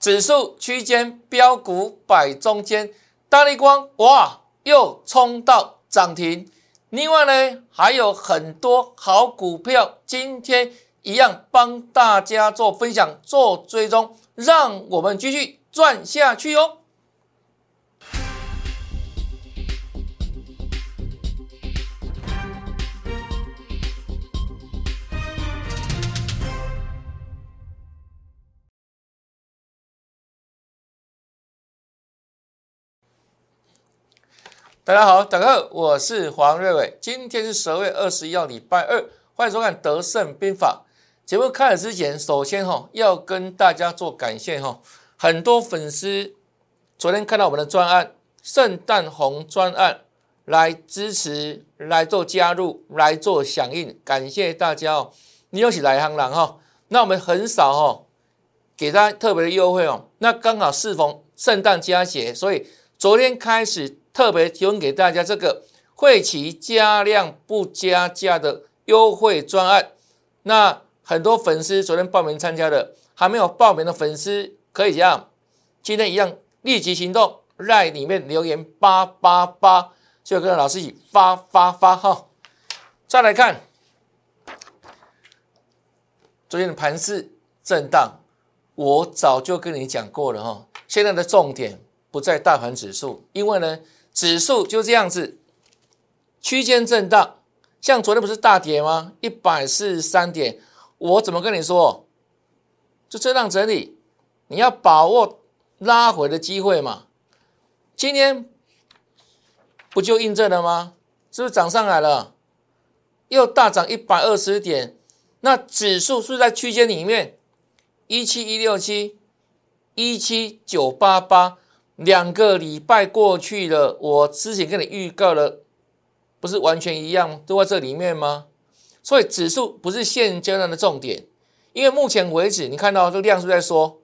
指数区间，标股摆中间，大力光哇又冲到涨停。另外呢，还有很多好股票，今天一样帮大家做分享、做追踪，让我们继续赚下去哦。大家好，大家好，我是黄瑞伟。今天是十二月二十一号，礼拜二，欢迎收看《德胜兵法》节目。开始之前，首先哈要跟大家做感谢哈，很多粉丝昨天看到我们的专案圣诞红专案来支持、来做加入、来做响应，感谢大家哦。你又是来行人哈，那我们很少哈给大家特别的优惠哦。那刚好适逢圣诞佳节，所以昨天开始。特别提供给大家这个会期加量不加价的优惠专案，那很多粉丝昨天报名参加的，还没有报名的粉丝可以这样，今天一样立即行动，在里面留言八八八，就跟老师一起发发发哈。再来看昨天的盘势震荡，我早就跟你讲过了哈，现在的重点不在大盘指数，因为呢。指数就这样子，区间震荡，像昨天不是大跌吗？一百四十三点，我怎么跟你说？就震荡整理，你要把握拉回的机会嘛。今天不就印证了吗？是不是涨上来了？又大涨一百二十点，那指数是在区间里面，一七一六七，一七九八八。两个礼拜过去了，我之前跟你预告了，不是完全一样，都在这里面吗？所以指数不是现阶段的重点，因为目前为止，你看到这个量是在缩，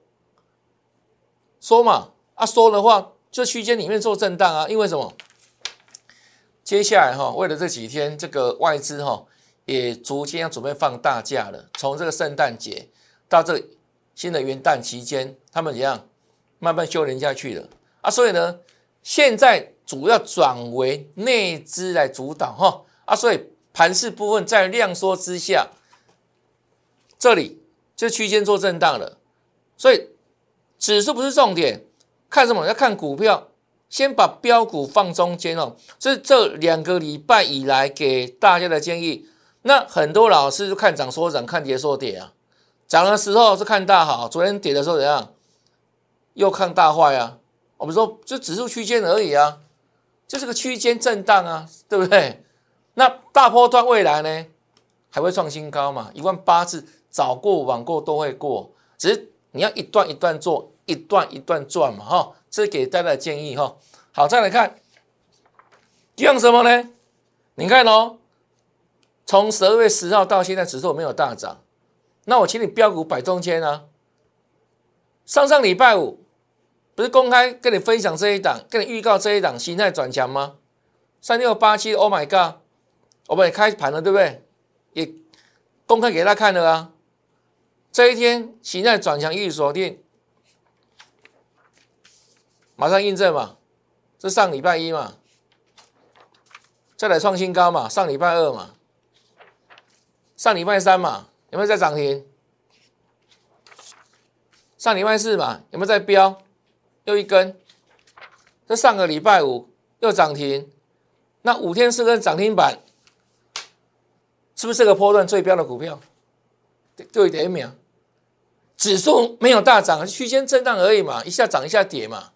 缩嘛，啊缩的话，这区间里面做震荡啊，因为什么？接下来哈，为了这几天，这个外资哈也逐渐要准备放大假了，从这个圣诞节到这新的元旦期间，他们怎样慢慢休年下去了。啊，所以呢，现在主要转为内资来主导哈啊，所以盘势部分在量缩之下，这里就区间做震荡了。所以指数不是重点，看什么？要看股票，先把标股放中间哦。这是这两个礼拜以来给大家的建议。那很多老师就看涨说涨，看跌说跌啊。涨的时候是看大好，昨天跌的时候怎样？又看大坏啊。我们说，就指数区间而已啊，就是个区间震荡啊，对不对？那大波段未来呢，还会创新高嘛？一万八次早过晚过都会过，只是你要一段一段做，一段一段赚嘛，哈。这是给大家的建议哈。好，再来看，用什么呢？你看哦，从十二月十号到现在，指数没有大涨，那我请你标股摆中间啊。上上礼拜五。不是公开跟你分享这一档，跟你预告这一档形态转强吗？三六八七，Oh my God，我们也开盘了，对不对？也公开给他看了啊。这一天形态转强，预锁定，马上印证嘛。这上礼拜一嘛，再来创新高嘛。上礼拜二嘛，上礼拜三嘛，有没有在涨停？上礼拜四嘛，有没有在飙？又一根，这上个礼拜五又涨停，那五天四根涨停板，是不是这个波段最标的股票？对点秒，指数没有大涨，区间震荡而已嘛，一下涨一下跌嘛，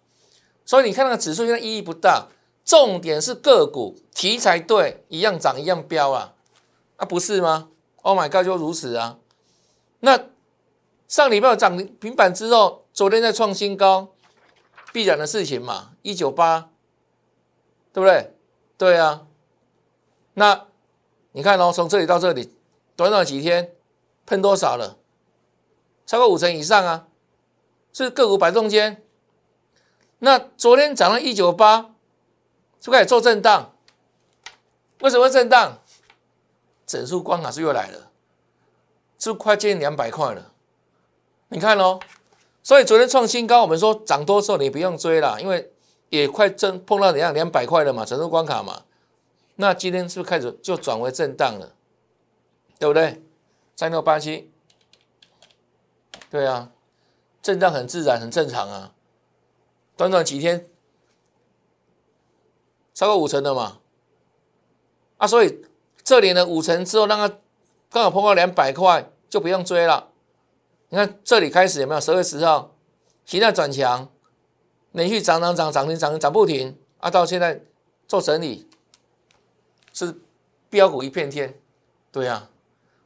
所以你看那个指数现在意义不大，重点是个股题材对，一样涨一样飙啊，啊不是吗？Oh my god，就如此啊，那上礼拜涨停板之后，昨天在创新高。必然的事情嘛，一九八，对不对？对啊，那你看哦，从这里到这里，短短几天喷多少了？超过五成以上啊，是个股摆中间。那昨天涨了一九八，是不是开始做震荡？为什么震荡？整数关卡是又来了，是快接近两百块了。你看哦，所以昨天创新高，我们说涨多之后你不用追了，因为也快正碰到怎样两百块了嘛，整数关卡嘛。那今天是不是开始就转为震荡了？对不对？三六八七，对啊，震荡很自然，很正常啊。短短几天，超过五成的嘛。啊，所以这里呢五成之后，让它刚好碰到两百块，就不用追了。你看这里开始有没有？十月十号，形态转强，连续涨涨涨涨停涨停涨不停啊！到现在做整理，是标股一片天，对啊。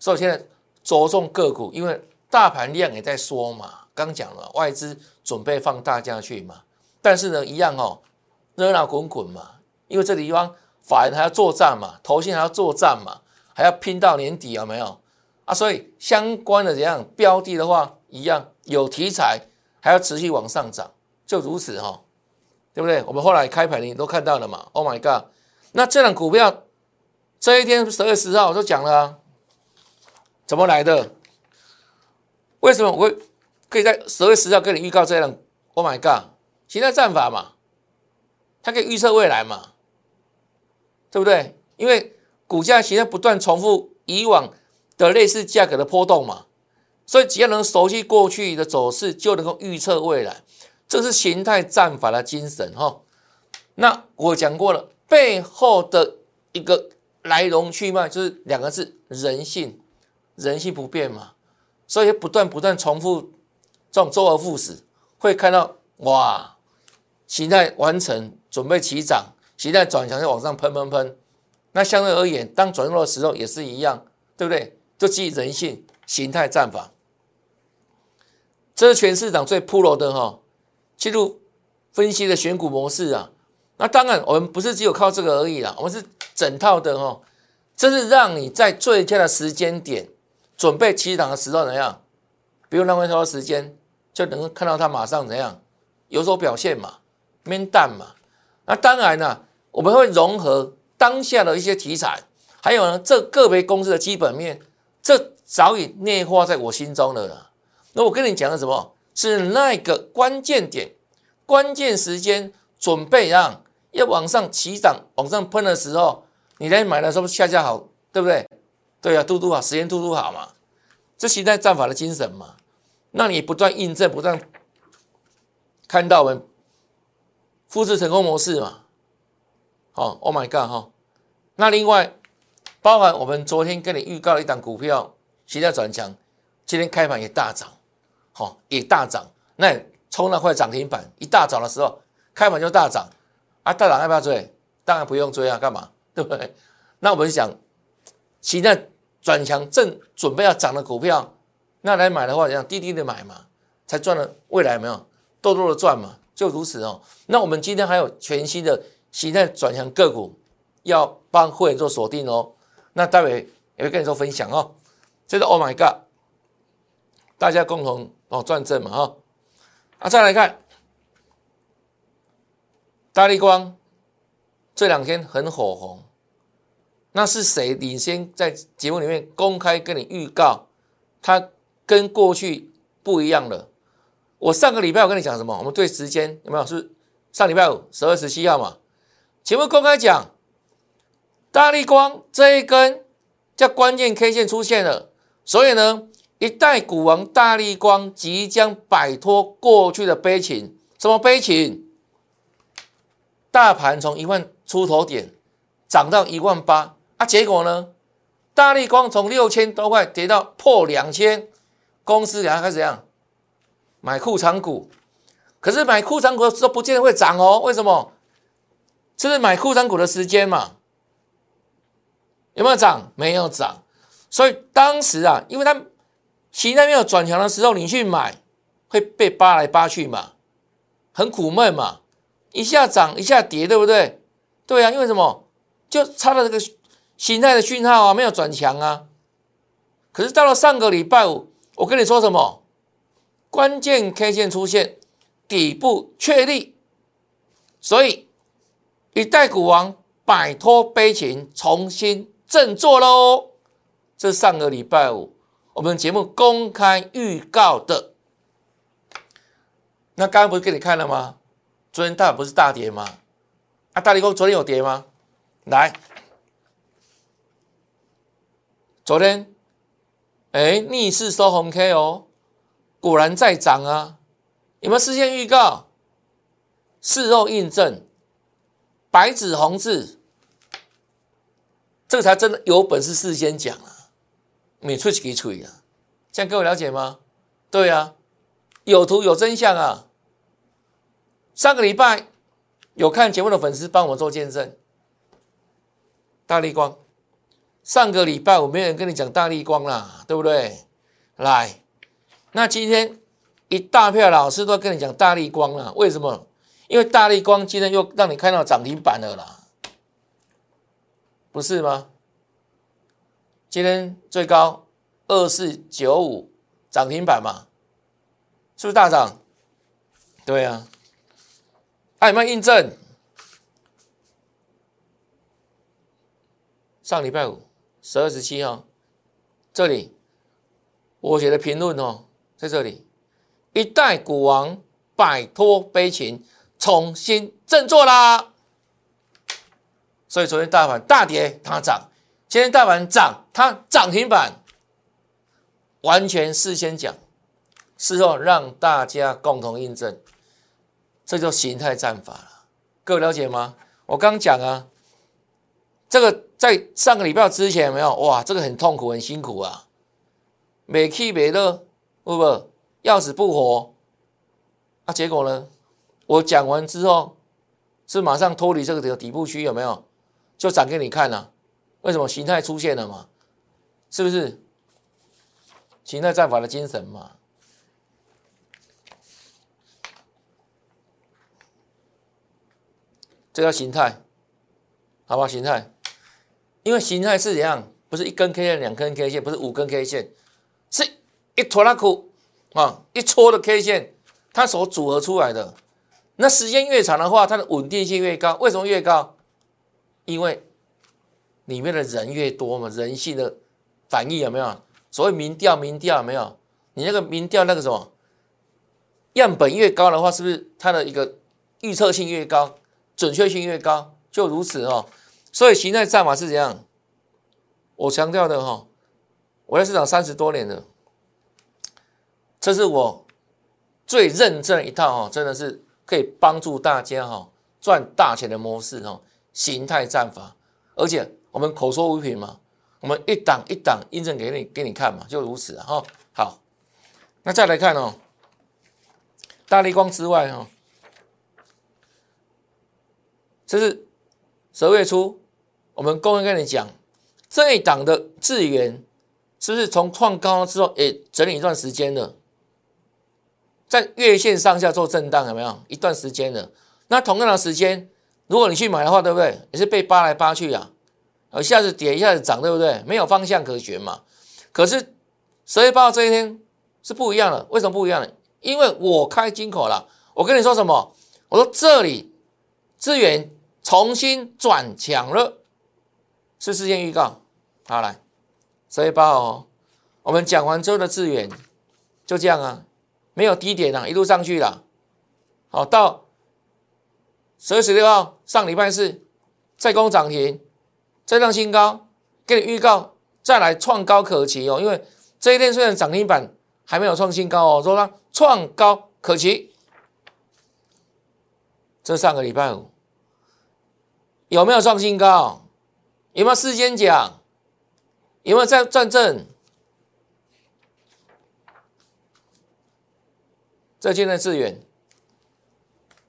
所以现在着重个股，因为大盘量也在缩嘛。刚讲了，外资准备放大家去嘛。但是呢，一样哦，热闹滚滚嘛。因为这地方法人还要作战嘛，投信还要作战嘛，还要拼到年底，有没有啊？所以相关的怎样标的的话，一样有题材，还要持续往上涨，就如此哈，对不对？我们后来开盘你都看到了嘛。Oh my god！那这档股票这一天十月十号我都讲了。怎么来的？为什么我会可以在十月十号跟你预告这样？Oh my god！形态战法嘛，它可以预测未来嘛，对不对？因为股价形态不断重复以往的类似价格的波动嘛，所以只要能熟悉过去的走势，就能够预测未来。这是形态战法的精神哈。那我讲过了，背后的一个来龙去脉就是两个字：人性。人性不变嘛，所以不断不断重复这种周而复始，会看到哇，形态完成，准备起涨，形态转强就往上喷喷喷。那相对而言，当转弱的时候也是一样，对不对？就基于人性形态战法，这是全市场最 pro 的哈，进入分析的选股模式啊。那当然，我们不是只有靠这个而已啦，我们是整套的哈，这是让你在最佳的时间点。准备起涨的时候怎样？不用浪费太多时间，就能够看到它马上怎样有所表现嘛，面淡嘛。那当然呢，我们会融合当下的一些题材，还有呢，这个别公司的基本面，这早已内化在我心中了啦。那我跟你讲的什么？是那个关键点、关键时间，准备让要往上起涨、往上喷的时候，你来买的时候恰恰好，对不对？对啊，嘟嘟好，时间嘟嘟好嘛，这形态战法的精神嘛，那你不断印证，不断看到我们复制成功模式嘛。好，Oh my God 哈，那另外包含我们昨天跟你预告的一档股票，现在转强，今天开盘也大涨，好，也大涨，那冲那块涨停板，一大早的时候开盘就大涨，啊，大涨要不要追？当然不用追啊，干嘛？对不对？那我们想，现在。转强正准备要涨的股票，那来买的话，怎样低低的买嘛，才赚了未来没有，多多的赚嘛，就如此哦。那我们今天还有全新的形态转强个股要帮会员做锁定哦。那待会也会跟你做分享哦。这是 Oh my God，大家共同哦赚正嘛哈。啊，再来看大力光这两天很火红。那是谁领先在节目里面公开跟你预告，它跟过去不一样了。我上个礼拜我跟你讲什么？我们对时间有没有？是上礼拜五十二十七号嘛？节目公开讲，大力光这一根叫关键 K 线出现了，所以呢，一代股王大力光即将摆脱过去的悲情。什么悲情？大盘从一万出头点涨到一万八。啊，结果呢？大力光从六千多块跌到破两千，公司然后开始怎样买库藏股？可是买库藏股的时候不见得会涨哦。为什么？这是买库藏股的时间嘛？有没有涨？没有涨。所以当时啊，因为它形态没有转强的时候，你去买会被扒来扒去嘛，很苦闷嘛。一下涨一下跌，对不对？对啊，因为什么？就差了这个。形态的讯号啊，没有转强啊。可是到了上个礼拜五，我跟你说什么？关键 K 线出现，底部确立，所以一代股王摆脱悲情，重新振作喽。这上个礼拜五，我们节目公开预告的那刚刚不是给你看了吗？昨天大不是大跌吗？啊，大力光昨天有跌吗？来，昨天，哎，逆势收红 K 哦，果然在涨啊！有没有事先预告？事后印证，白纸红字，这个才真的有本事事先讲啊！你吹几吹啊？这样各位了解吗？对啊，有图有真相啊！上个礼拜有看节目的粉丝帮我做见证，大力光。上个礼拜我没有人跟你讲大力光啦，对不对？来，那今天一大票老师都跟你讲大力光了，为什么？因为大力光今天又让你看到涨停板了啦，不是吗？今天最高二四九五涨停板嘛，是不是大涨？对啊。有没有印证？上礼拜五十二十七号，这里我写的评论哦，在这里，一代股王摆脱悲情，重新振作啦。所以昨天大盘大跌，它涨；今天大盘涨，它涨停板。完全事先讲，事后让大家共同印证。这就形态战法了，各位了解吗？我刚讲啊，这个在上个礼拜之前有没有？哇，这个很痛苦，很辛苦啊，没气没乐，不不，要死不活。啊，结果呢？我讲完之后，是马上脱离这个底底部区，有没有？就涨给你看了。为什么形态出现了嘛？是不是形态战法的精神嘛？这叫形态，好吧？形态，因为形态是怎样？不是一根 K 线、两根 K 线，不是五根 K 线，是一坨拉苦啊，一撮的 K 线，它所组合出来的。那时间越长的话，它的稳定性越高。为什么越高？因为里面的人越多嘛，人性的反应有没有？所谓民调，民调有没有？你那个民调那个什么样本越高的话，是不是它的一个预测性越高？准确性越高，就如此哦。所以形态战法是怎样？我强调的哈，我在市场三十多年了，这是我最认真一套哈，真的是可以帮助大家哈赚大钱的模式哈。形态战法，而且我们口说无凭嘛，我们一档一档印证给你给你看嘛，就如此哈。好，那再来看哦，大力光之外哈。这是十二月初，我们公开跟你讲，这一档的资源是不是从创高之后，也整理一段时间了，在月线上下做震荡，有没有一段时间了？那同样的时间，如果你去买的话，对不对？也是被扒来扒去啊，一下子跌，一下子涨，对不对？没有方向可选嘛。可是十月八号这一天是不一样的，为什么不一样呢？因为我开金口了，我跟你说什么？我说这里资源。重新转强了，是事先预告。好，来十月八号，我们讲完之后的资源就这样啊，没有低点啊，一路上去了。好，到十月十六号上礼拜四再攻涨停，再创新高，给你预告再来创高可期哦。因为这一天虽然涨停板还没有创新高哦，说它创高可期。这上个礼拜五。有没有创新高？有没有事先讲？有没有在转正？这现在资源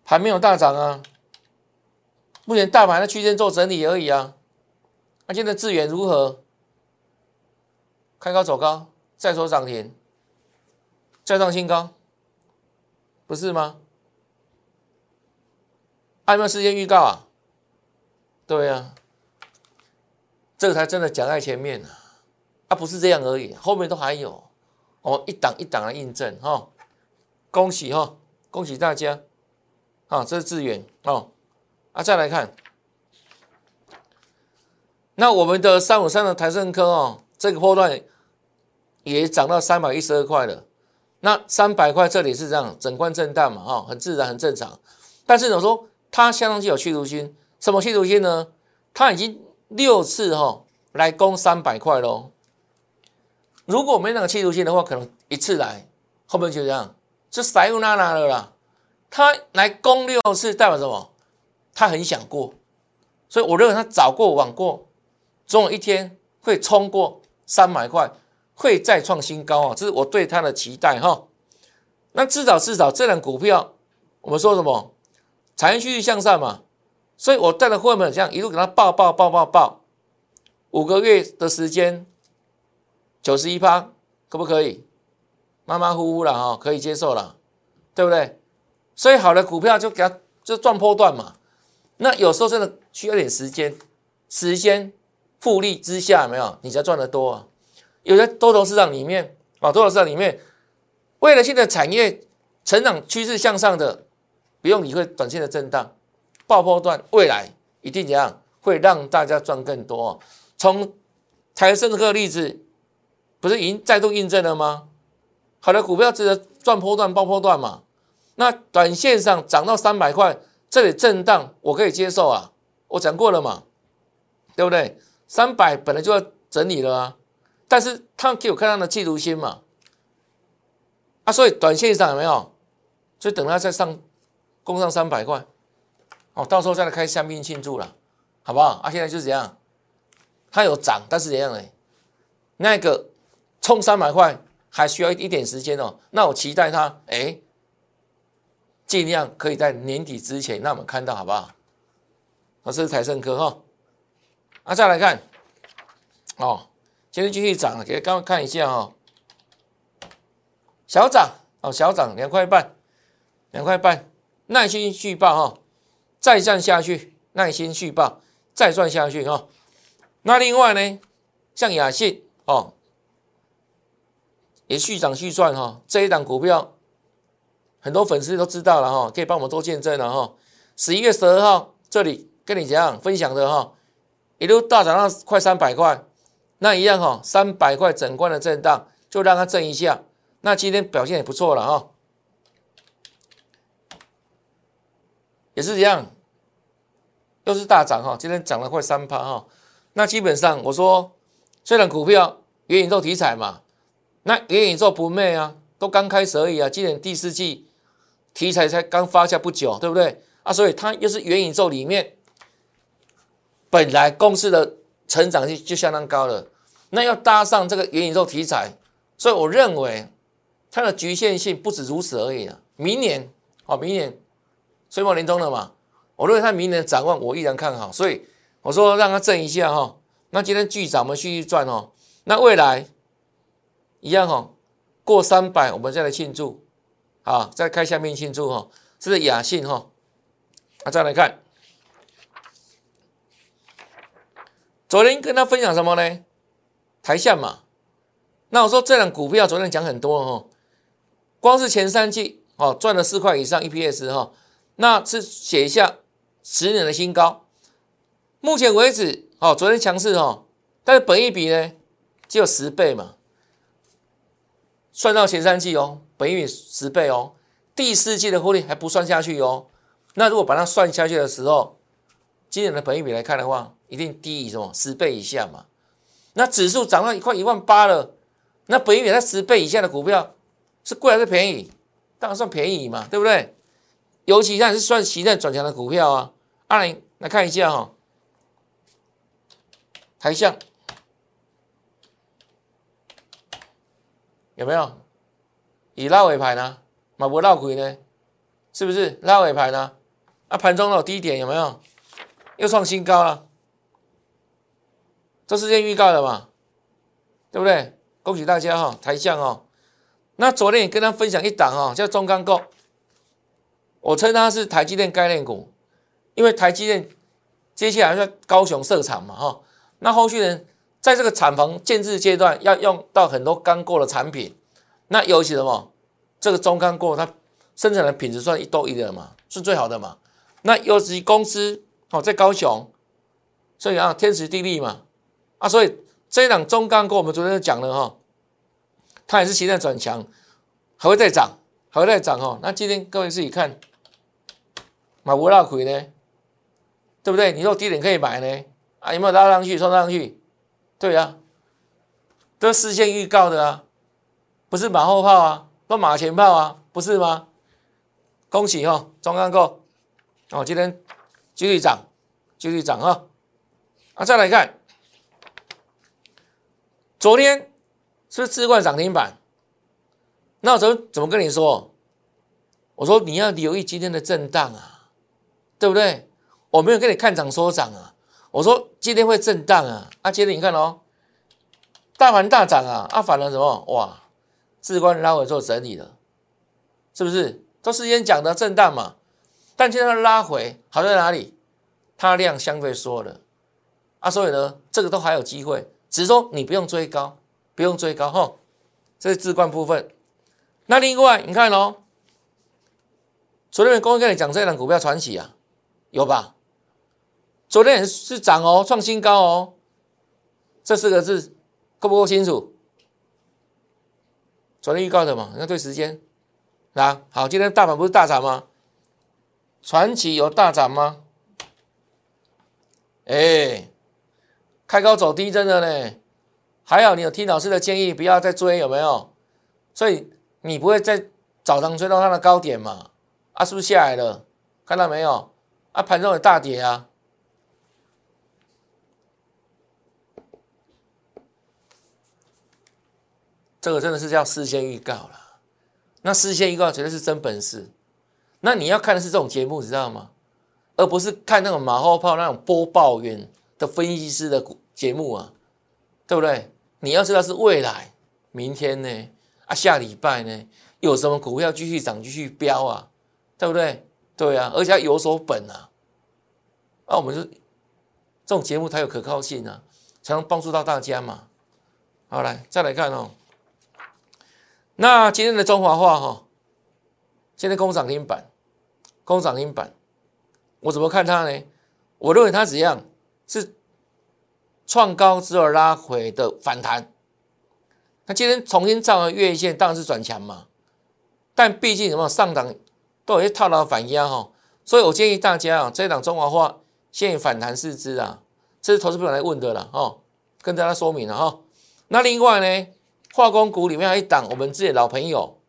还没有大涨啊，目前大盘的区间做整理而已啊。那现在资源如何？开高走高，再说涨停，再创新高，不是吗？还有没有事先预告啊？对呀，这个才真的讲在前面呢，啊，不是这样而已，后面都还有，哦，一档一档的印证哈，恭喜哈，恭喜大家，啊，这是资源哦，啊，再来看，那我们的三五三的台盛科哦，这个波段也涨到三百一十二块了，那三百块这里是这样，整关震荡嘛，哈，很自然，很正常。但是我说它相当具有企图心，什么企图心呢？它已经六次哈来攻三百块喽。如果没那个企图心的话，可能一次来，后面就这样，就塞乌娜娜了啦。他来攻六次，代表什么？他很想过，所以我认为他早过晚过，总有一天会冲过三百块，会再创新高啊！这是我对他的期待哈。那至少至少这两股票，我们说什么？产业趋势向上嘛，所以我带着会员这样一路给他报报报报报，五个月的时间，九十一趴，可不可以？马马虎虎了哈，可以接受了，对不对？所以好的股票就给它就赚波段嘛，那有时候真的需要点时间，时间复利之下没有，你才赚得多啊。有些多头市场里面啊，多头市场里面，为了现在产业成长趋势向上的，不用理会短线的震荡，爆破段未来一定怎样会让大家赚更多。从台升这个例子，不是已经再度印证了吗？好的股票值得赚波段、爆破段嘛。那短线上涨到三百块，这里震荡我可以接受啊，我讲过了嘛，对不对？三百本来就要整理了啊，但是他给我看到的企图心嘛，啊，所以短线上有没有？就等它再上攻上三百块，哦，到时候再来开香槟庆祝了，好不好？啊，现在就是这样，它有涨，但是怎样呢？那个冲三百块还需要一点时间哦，那我期待它，哎。尽量可以在年底之前让我们看到，好不好？这是财盛科哈，啊，再来看，哦，今天继续涨，给刚刚看一下哈，小涨哦，小涨两块半，两块半，耐心续报哈，再战下去，耐心续报，再赚下去哈。那另外呢，像雅信哦，也续涨续赚哈，这一档股票。很多粉丝都知道了哈，可以帮我们做见证了哈。十一月十二号这里跟你讲分享的哈，一路大涨到快三百块，那一样哈，三百块整关的震荡就让它震一下。那今天表现也不错了哈，也是一样，又是大涨哈，今天涨了快三趴哈。那基本上我说，虽然股票元宇宙题材嘛，那元宇宙不媚啊，都刚开始而已啊，今年第四季。题材才刚发下不久，对不对啊？所以它又是元宇宙里面本来公司的成长性就相当高了，那要搭上这个元宇宙题材，所以我认为它的局限性不止如此而已啊。明年哦，明年岁末年终了嘛，我认为它明年展望我依然看好，所以我说让它震一下哈。那今天巨涨，我们继续赚哦。那未来一样哈，过三百我们再来庆祝。啊，再看下面庆祝哈，这是雅信哈。啊再来看，昨天跟他分享什么呢？台下嘛。那我说这两股票昨天讲很多哈，光是前三季哦赚了四块以上 EPS 哈，那是写一下十年的新高。目前为止哦，昨天强势哈，但是本益比呢只有十倍嘛。算到前三季哦。本益十倍哦，第四季的获利还不算下去哦。那如果把它算下去的时候，今年的本益比来看的话，一定低于什么十倍以下嘛？那指数涨到一块一万八了，那本益比在十倍以下的股票是贵还是便宜？当然算便宜嘛，对不对？尤其像是算形态转强的股票啊。阿林来看一下哈，台象有没有？以拉尾盘呢，马博拉鬼呢，是不是拉尾盘呢？啊，盘中的低点有没有？又创新高了，这是先预告的嘛，对不对？恭喜大家哈，台象哦。那昨天也跟他分享一档哦，叫中钢构，我称它是台积电概念股，因为台积电接下来在高雄设厂嘛哈，那后续呢，在这个厂房建制阶段要用到很多钢构的产品。那尤其什么？这个中钢过它生产的品质算一都一的嘛，是最好的嘛。那尤其公司哦，在高雄，所以啊，天时地利嘛啊，所以这一档中钢过我们昨天讲了哈，它也是形态转强。还会再涨，还会再涨哦。那今天各位自己看，买不拉亏呢，对不对？你说低点可以买呢，啊，有没有拉上去，冲上去？对啊，都事先预告的啊，不是马后炮啊，都马前炮啊，不是吗？恭喜哈，中钢构哦，今天继续涨，继续涨哈。啊，再来看，昨天是不是置冠涨停板？那我怎么怎么跟你说？我说你要留意今天的震荡啊，对不对？我没有跟你看涨说涨啊，我说今天会震荡啊。啊，接着你看哦，大盘大涨啊，啊，反而什么？哇，置冠拉回做整理了，是不是？都事先讲的震荡嘛，但今天拉回好在哪里？它量相对缩了。啊，所以呢，这个都还有机会，只是说你不用追高，不用追高哈。这是置冠部分。那另外你看哦，昨天公开跟你讲这档股票传奇啊，有吧？昨天也是涨哦，创新高哦。这四个字够不够清楚？昨天预告的嘛，要对时间。啊，好，今天大盘不是大涨吗？传奇有大涨吗？哎。开高走低，真的呢，还好你有听老师的建议，不要再追，有没有？所以你不会再早上追到它的高点嘛？啊，是不是下来了？看到没有？啊，盘中有大跌啊，这个真的是叫事先预告了。那事先预告绝对是真本事。那你要看的是这种节目，你知道吗？而不是看那种马后炮那种播报员。的分析师的节目啊，对不对？你要知道是未来，明天呢？啊，下礼拜呢？有什么股票继续涨、继续飙啊？对不对？对啊，而且要有所本啊。啊，我们就这种节目才有可靠性啊，才能帮助到大家嘛。好，来再来看哦。那今天的中华化哈，现在攻涨停板，攻涨停板，我怎么看它呢？我认为它怎样？是创高之后拉回的反弹，那今天重新站回月线，当然是转强嘛。但毕竟什么上档都有些套牢反压哈，所以我建议大家啊，这一档中华化现反弹四支啊，这是投资朋友来问的了哈，跟大家说明了哈。那另外呢，化工股里面还一档我们自己老朋友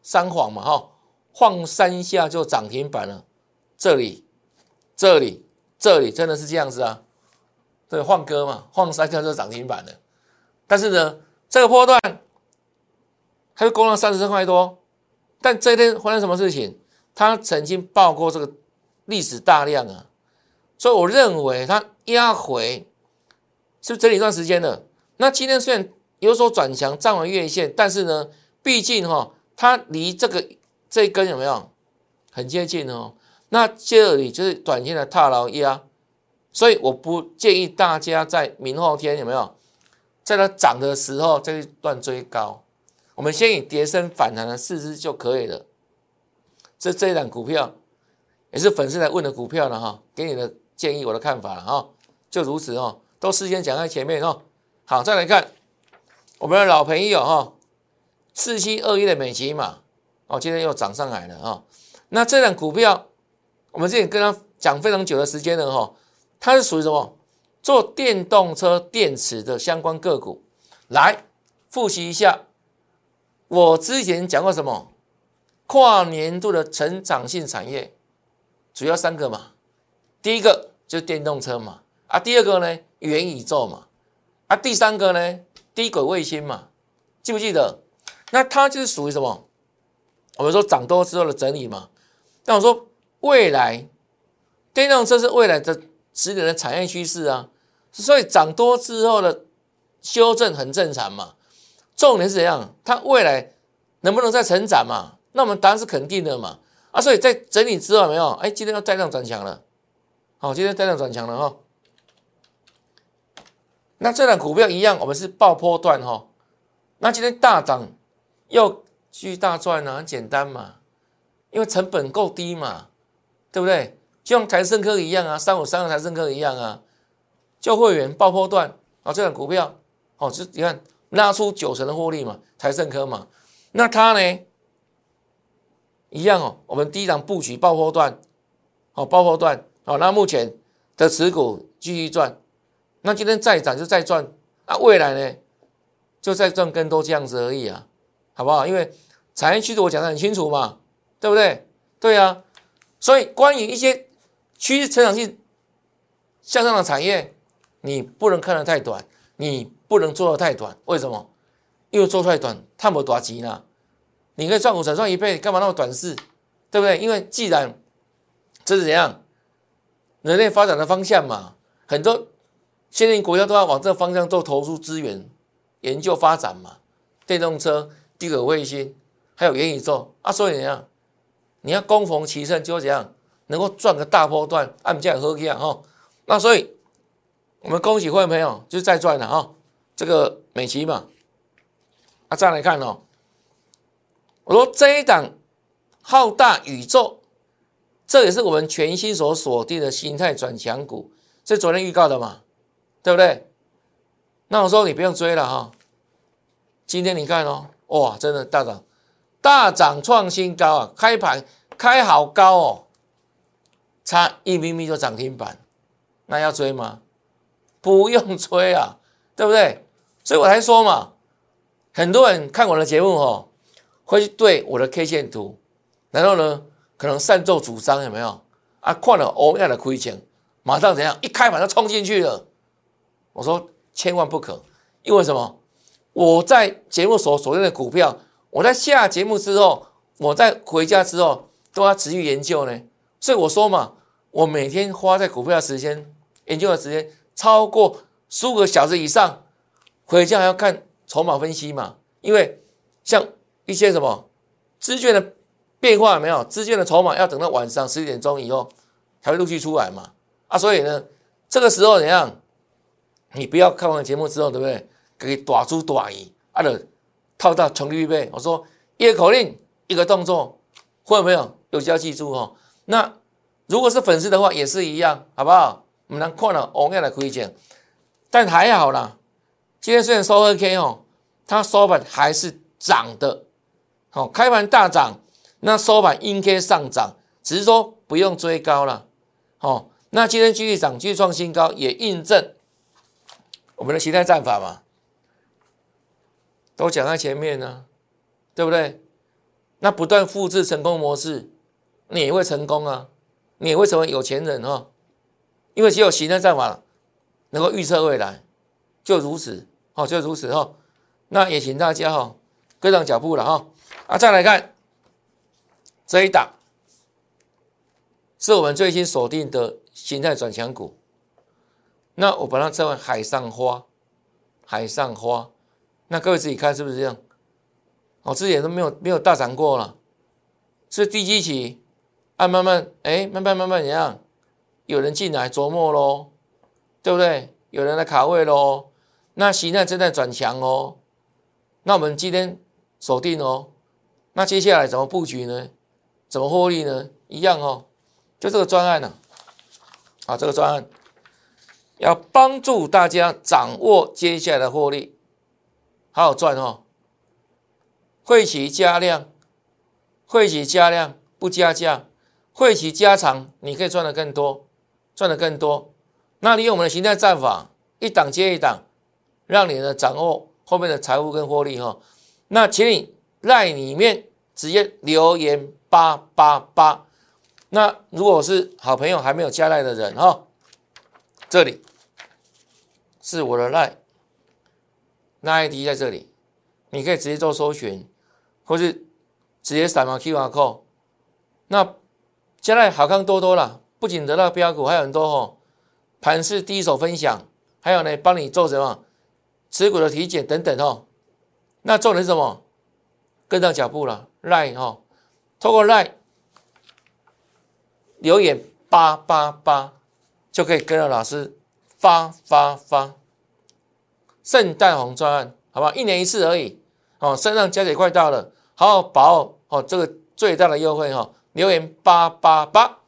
三晃嘛哈，晃三下就涨停板了，这里、这里、这里真的是这样子啊。对，晃歌嘛，晃三下就涨停板了。但是呢，这个波段它就攻了三十块多。但这天发生什么事情？它曾经爆过这个历史大量啊，所以我认为它压回是不是整理一段时间了？那今天虽然有所转强，站稳月线，但是呢，毕竟哈，它离这个这一根有没有很接近哦？那这里就是短线的踏牢压。所以我不建议大家在明后天有没有，在它涨的时候这一段追高，我们先以跌升反弹的四支就可以了。这这一档股票也是粉丝来问的股票了哈，给你的建议我的看法了哈，就如此哦，都事先讲在前面哦。好，再来看我们的老朋友哈，四七二一的美琪嘛，哦，今天又涨上来了啊。那这档股票我们之前跟他讲非常久的时间了哈。它是属于什么？做电动车电池的相关个股。来复习一下，我之前讲过什么？跨年度的成长性产业，主要三个嘛。第一个就是电动车嘛，啊，第二个呢，元宇宙嘛，啊，第三个呢，低轨卫星嘛，记不记得？那它就是属于什么？我们说涨多之后的整理嘛。但我说未来电动车是未来的。十年的产业趋势啊，所以涨多之后的修正很正常嘛。重点是怎样？它未来能不能再成长嘛？那我们答案是肯定的嘛。啊，所以在整理之后没有？哎，今天要带量转强了。好，今天带量转强了哈。那这档股票一样，我们是爆破段哈。那今天大涨又继续大赚呢？很简单嘛，因为成本够低嘛，对不对？就像台盛科一样啊，三五三的台盛科一样啊，就会员爆破段啊，这档股票哦，就你看拉出九成的获利嘛，台盛科嘛，那它呢一样哦。我们第一档布局爆破段，哦，爆破段，哦，那目前的持股继续赚，那今天再涨就再赚，啊，未来呢，就再赚更多这样子而已啊，好不好？因为产业趋势我讲的很清楚嘛，对不对？对啊，所以关于一些趋势成长性向上的产业，你不能看得太短，你不能做得太短，为什么？因为做太短，太不短急呢。你可以赚五成、赚一倍，干嘛那么短视？对不对？因为既然这是怎样，人类发展的方向嘛，很多现在国家都要往这个方向做投入资源、研究发展嘛。电动车、低轨卫星，还有元宇宙啊，所以怎样？你要攻逢其胜，就怎样能够赚个大波段，按价喝起啊哈。那所以，我们恭喜各位朋友，就是再赚了哈。这个美琪嘛。啊，再来看哦，我说这一档浩大宇宙，这也是我们全新所锁定的心态转强股，是昨天预告的嘛，对不对？那我说你不用追了哈，今天你看哦，哇，真的大涨，大涨创新高啊，开盘开好高哦，差一咪咪就涨停板，那要追吗？不用追啊，对不对？所以我才说嘛。很多人看我的节目哦，会对我的 K 线图，然后呢，可能擅作主张有没有啊？看了欧亚的亏钱，马上怎样？一开盘就冲进去了。我说千万不可，因为什么？我在节目所所用的股票，我在下节目之后，我在回家之后都要持续研究呢。所以我说嘛，我每天花在股票时间研究的时间超过十五个小时以上，回家还要看。筹码分析嘛，因为像一些什么资券的变化没有，资券的筹码要等到晚上十一点钟以后才会陆续出来嘛。啊，所以呢，这个时候怎样？你不要看完节目之后，对不对？可以短出短移，啊的套到全力预备。我说一个口令，一个动作，会没有？有就要记住哦。那如果是粉丝的话，也是一样，好不好？我们能看了同样的亏钱，但还好啦。今天虽然收二 K 哦，它收盘还是涨的，好开盘大涨，那收盘应该上涨，只是说不用追高了，哦，那今天继续涨，继续创新高，也印证我们的形态战法嘛，都讲在前面呢，对不对？那不断复制成功模式，你也会成功啊，你也会成为有钱人哦，因为只有形态战法能够预测未来，就如此。哦，就如此哈，那也请大家哈跟上脚步了哈啊！再来看这一档，是我们最新锁定的形态转强股。那我把它称为海上花，海上花。那各位自己看是不是这样？哦，之前都没有没有大涨过了，是低基期啊，慢慢哎，慢慢慢慢怎样？有人进来琢磨喽，对不对？有人来卡位喽。那形态正在转强哦，那我们今天锁定哦，那接下来怎么布局呢？怎么获利呢？一样哦，就这个专案呢，啊，这个专案要帮助大家掌握接下来的获利，好好赚哦。汇起加量，汇起加量不加价，汇起加长，你可以赚的更多，赚的更多。那利用我们的形态战法，一档接一档。让你呢掌握后面的财务跟获利哈，那请你在里面直接留言八八八。那如果是好朋友还没有加赖的人哈，这里是我的赖，那 ID 在这里，你可以直接做搜寻，或是直接扫描 QR code。那加赖好看多多了，不仅得到标股，还有很多哦，盘市第一手分享，还有呢帮你做什么？持股的体检等等哦，那重点是什么？跟上脚步了，line 哈，透过 line 留言八八八就可以跟着老师发发发圣诞红专案，好不好？一年一次而已哦，圣诞佳节快到了，好好把握哦这个最大的优惠哈，留言八八八。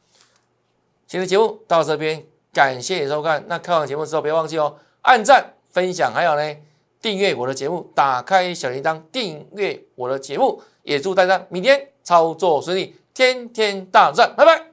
今天节目到这边，感谢收看。那看完节目之后，别忘记哦，按赞。分享还有呢，订阅我的节目，打开小铃铛，订阅我的节目，也祝大家明天操作顺利，天天大赚，拜拜。